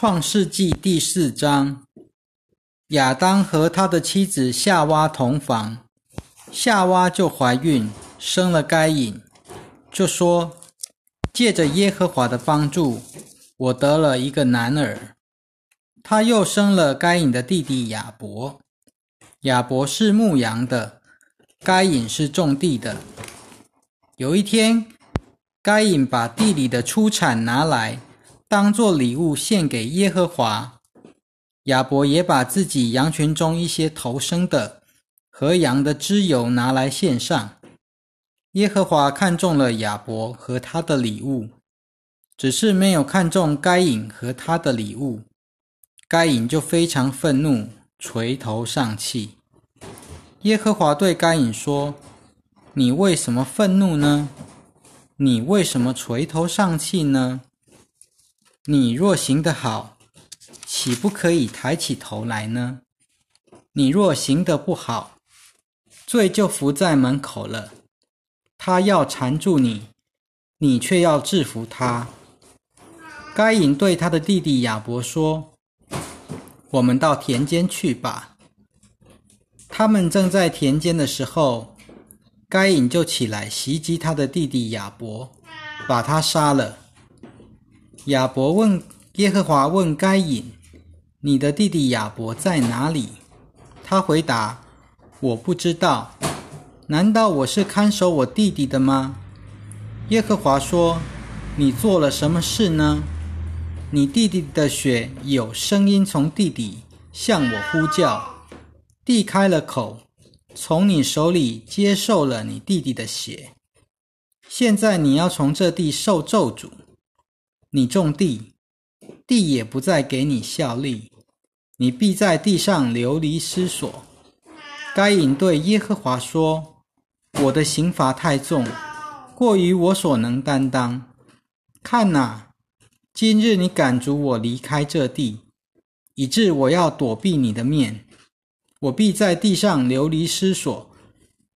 创世纪第四章，亚当和他的妻子夏娃同房，夏娃就怀孕，生了该隐，就说：“借着耶和华的帮助，我得了一个男儿。”他又生了该隐的弟弟亚伯，亚伯是牧羊的，该隐是种地的。有一天，该隐把地里的出产拿来。当做礼物献给耶和华，亚伯也把自己羊群中一些头生的和羊的脂油拿来献上。耶和华看中了亚伯和他的礼物，只是没有看中该隐和他的礼物。该隐就非常愤怒，垂头丧气。耶和华对该隐说：“你为什么愤怒呢？你为什么垂头丧气呢？”你若行得好，岂不可以抬起头来呢？你若行得不好，罪就伏在门口了。他要缠住你，你却要制服他。该隐对他的弟弟亚伯说：“我们到田间去吧。”他们正在田间的时候，该隐就起来袭击他的弟弟亚伯，把他杀了。亚伯问耶和华：“问该隐，你的弟弟亚伯在哪里？”他回答：“我不知道。难道我是看守我弟弟的吗？”耶和华说：“你做了什么事呢？你弟弟的血有声音从地底向我呼叫，地开了口，从你手里接受了你弟弟的血。现在你要从这地受咒诅。”你种地，地也不再给你效力，你必在地上流离失所。该隐对耶和华说：“我的刑罚太重，过于我所能担当。看哪，今日你赶逐我离开这地，以致我要躲避你的面，我必在地上流离失所。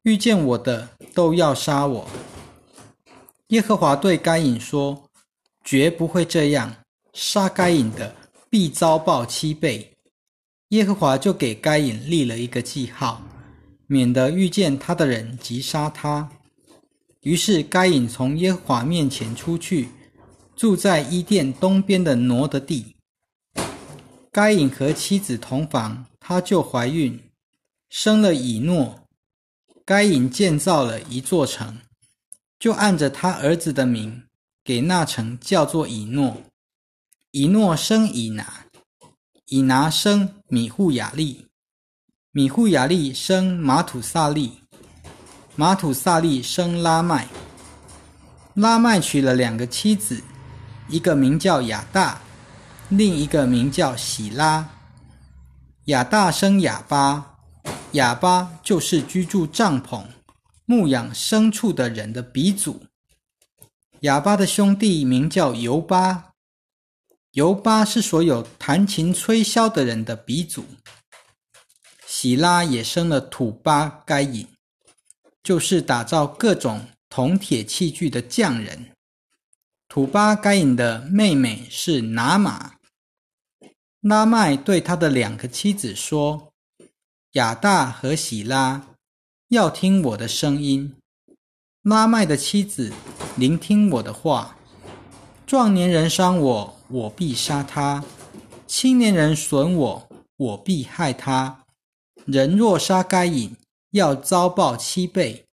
遇见我的都要杀我。”耶和华对该隐说。绝不会这样，杀该隐的必遭报七倍。耶和华就给该隐立了一个记号，免得遇见他的人击杀他。于是该隐从耶和华面前出去，住在伊甸东边的挪的地。该隐和妻子同房，他就怀孕，生了以诺。该隐建造了一座城，就按着他儿子的名。给那城叫做以诺，以诺生以拿，以拿生米户雅利，米户雅利生马土萨利，马土萨利生拉麦，拉麦娶了两个妻子，一个名叫亚大，另一个名叫喜拉。亚大生亚巴，亚巴就是居住帐篷、牧养牲畜的人的鼻祖。哑巴的兄弟名叫尤巴，尤巴是所有弹琴吹箫的人的鼻祖。喜拉也生了土巴该隐，就是打造各种铜铁器具的匠人。土巴该隐的妹妹是拿玛。拉麦对他的两个妻子说：“亚大和喜拉要听我的声音。”拉麦的妻子。聆听我的话，壮年人伤我，我必杀他；青年人损我，我必害他。人若杀该隐，要遭报七倍；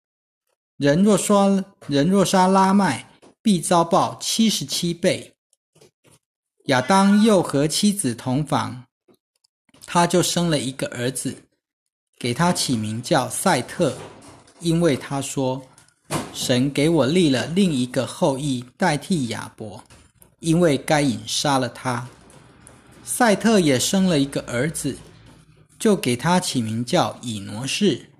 人若杀人若杀拉麦，必遭报七十七倍。亚当又和妻子同房，他就生了一个儿子，给他起名叫赛特，因为他说。神给我立了另一个后裔代替亚伯，因为该隐杀了他。赛特也生了一个儿子，就给他起名叫以挪士。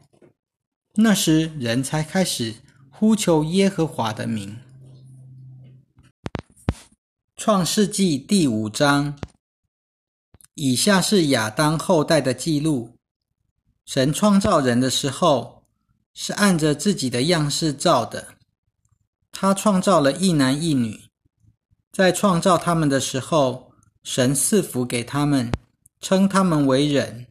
那时人才开始呼求耶和华的名。创世纪第五章，以下是亚当后代的记录。神创造人的时候。是按着自己的样式造的。他创造了一男一女，在创造他们的时候，神赐福给他们，称他们为人。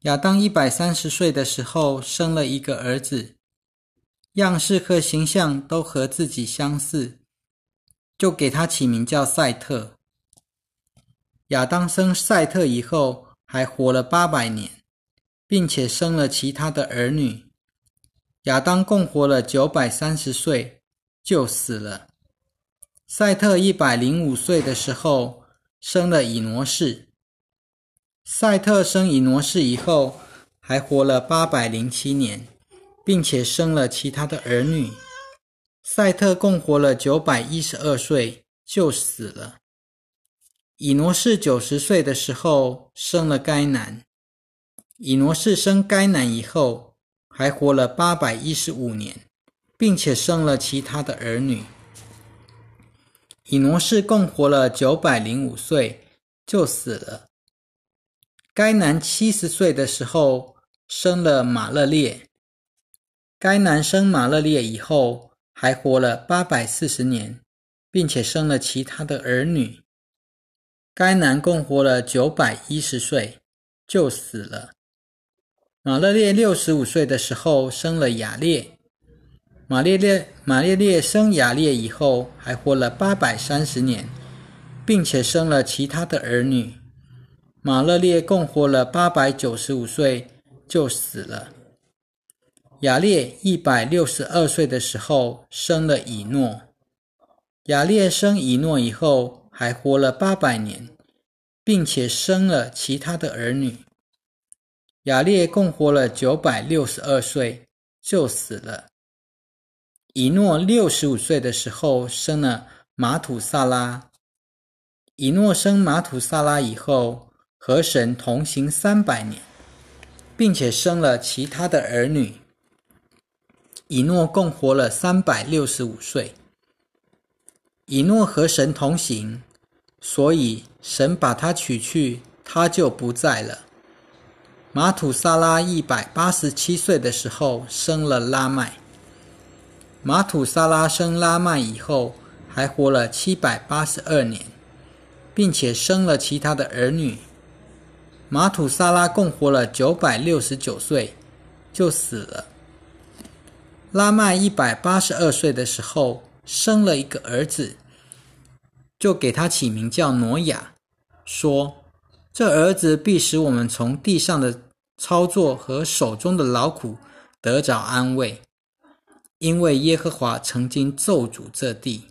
亚当一百三十岁的时候，生了一个儿子，样式和形象都和自己相似，就给他起名叫赛特。亚当生赛特以后，还活了八百年，并且生了其他的儿女。亚当共活了九百三十岁，就死了。赛特一百零五岁的时候，生了以挪士。赛特生以挪士以后，还活了八百零七年，并且生了其他的儿女。赛特共活了九百一十二岁，就死了。以挪士九十岁的时候，生了该男。以挪士生该男以后，还活了八百一十五年，并且生了其他的儿女。以挪士共活了九百零五岁，就死了。该男七十岁的时候生了马勒列。该男生马勒列以后还活了八百四十年，并且生了其他的儿女。该男共活了九百一十岁，就死了。马勒列六十五岁的时候生了雅列。马列列马列列生雅列以后还活了八百三十年，并且生了其他的儿女。马勒列共活了八百九十五岁，就死了。雅列一百六十二岁的时候生了以诺。雅列生以诺以后，还活了八百年，并且生了其他的儿女。雅列共活了九百六十二岁，就死了。以诺六十五岁的时候生了马土萨拉。以诺生马土萨拉以后。和神同行三百年，并且生了其他的儿女。以诺共活了三百六十五岁。以诺和神同行，所以神把他取去，他就不在了。马土萨拉一百八十七岁的时候生了拉麦。马土萨拉生拉麦以后，还活了七百八十二年，并且生了其他的儿女。马土萨拉共活了九百六十九岁，就死了。拉麦一百八十二岁的时候生了一个儿子，就给他起名叫挪亚，说：“这儿子必使我们从地上的操作和手中的劳苦得着安慰，因为耶和华曾经咒诅这地。”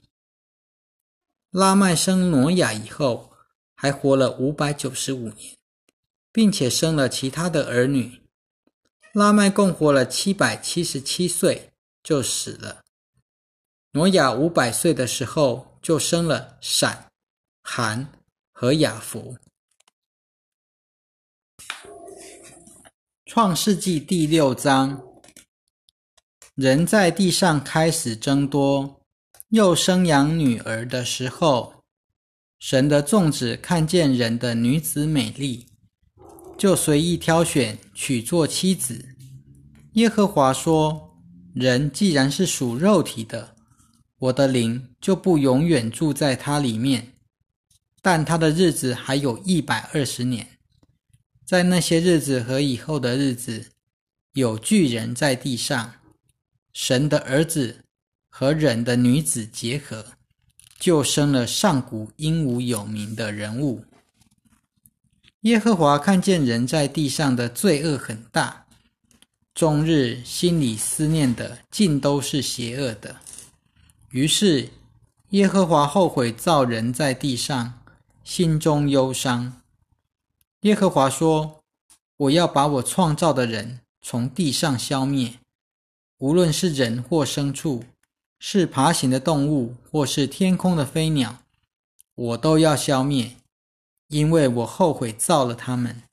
拉麦生挪亚以后，还活了五百九十五年。并且生了其他的儿女，拉麦共活了七百七十七岁就死了。挪亚五百岁的时候就生了闪、含和雅弗。创世纪第六章，人在地上开始增多，又生养女儿的时候，神的众子看见人的女子美丽。就随意挑选娶做妻子。耶和华说：“人既然是属肉体的，我的灵就不永远住在他里面。但他的日子还有一百二十年，在那些日子和以后的日子，有巨人在地上，神的儿子和人的女子结合，就生了上古英武有名的人物。”耶和华看见人在地上的罪恶很大，终日心里思念的尽都是邪恶的。于是耶和华后悔造人在地上，心中忧伤。耶和华说：“我要把我创造的人从地上消灭，无论是人或牲畜，是爬行的动物或是天空的飞鸟，我都要消灭。”因为我后悔造了他们，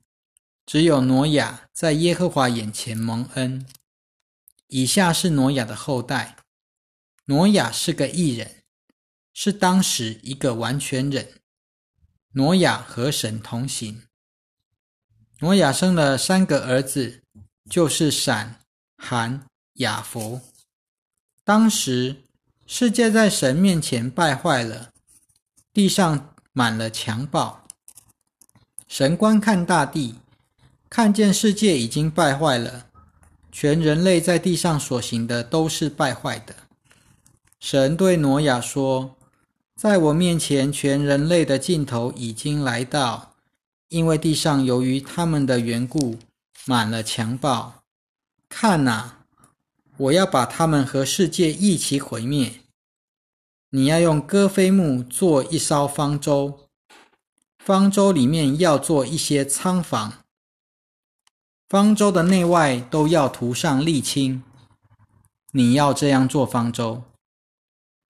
只有挪亚在耶和华眼前蒙恩。以下是挪亚的后代。挪亚是个异人，是当时一个完全人。挪亚和神同行。挪亚生了三个儿子，就是闪、含、雅弗。当时世界在神面前败坏了，地上。满了强暴。神观看大地，看见世界已经败坏了，全人类在地上所行的都是败坏的。神对挪亚说：“在我面前，全人类的尽头已经来到，因为地上由于他们的缘故满了强暴。看哪，我要把他们和世界一起毁灭。你要用戈飞木做一艘方舟，方舟里面要做一些仓房，方舟的内外都要涂上沥青。你要这样做方舟。”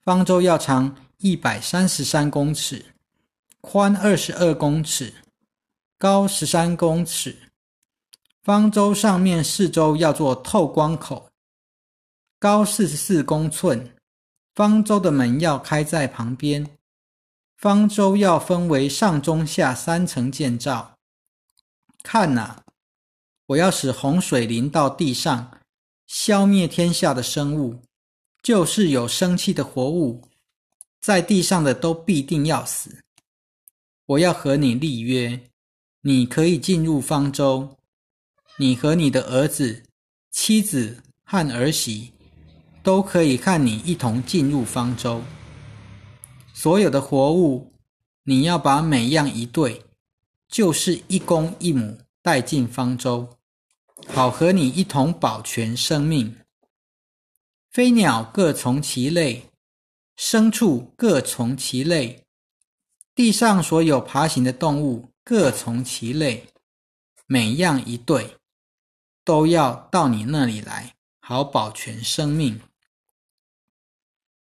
方舟要长一百三十三公尺，宽二十二公尺，高十三公尺。方舟上面四周要做透光口，高四十四公寸。方舟的门要开在旁边。方舟要分为上中下三层建造。看哪，我要使洪水淋到地上，消灭天下的生物。就是有生气的活物，在地上的都必定要死。我要和你立约，你可以进入方舟，你和你的儿子、妻子和儿媳都可以看你一同进入方舟。所有的活物，你要把每样一对，就是一公一母带进方舟，好和你一同保全生命。飞鸟各从其类，牲畜各从其类，地上所有爬行的动物各从其类，每样一对，都要到你那里来，好保全生命。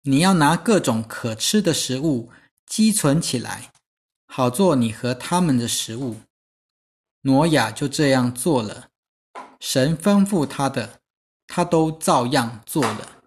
你要拿各种可吃的食物积存起来，好做你和他们的食物。挪亚就这样做了，神吩咐他的，他都照样做了。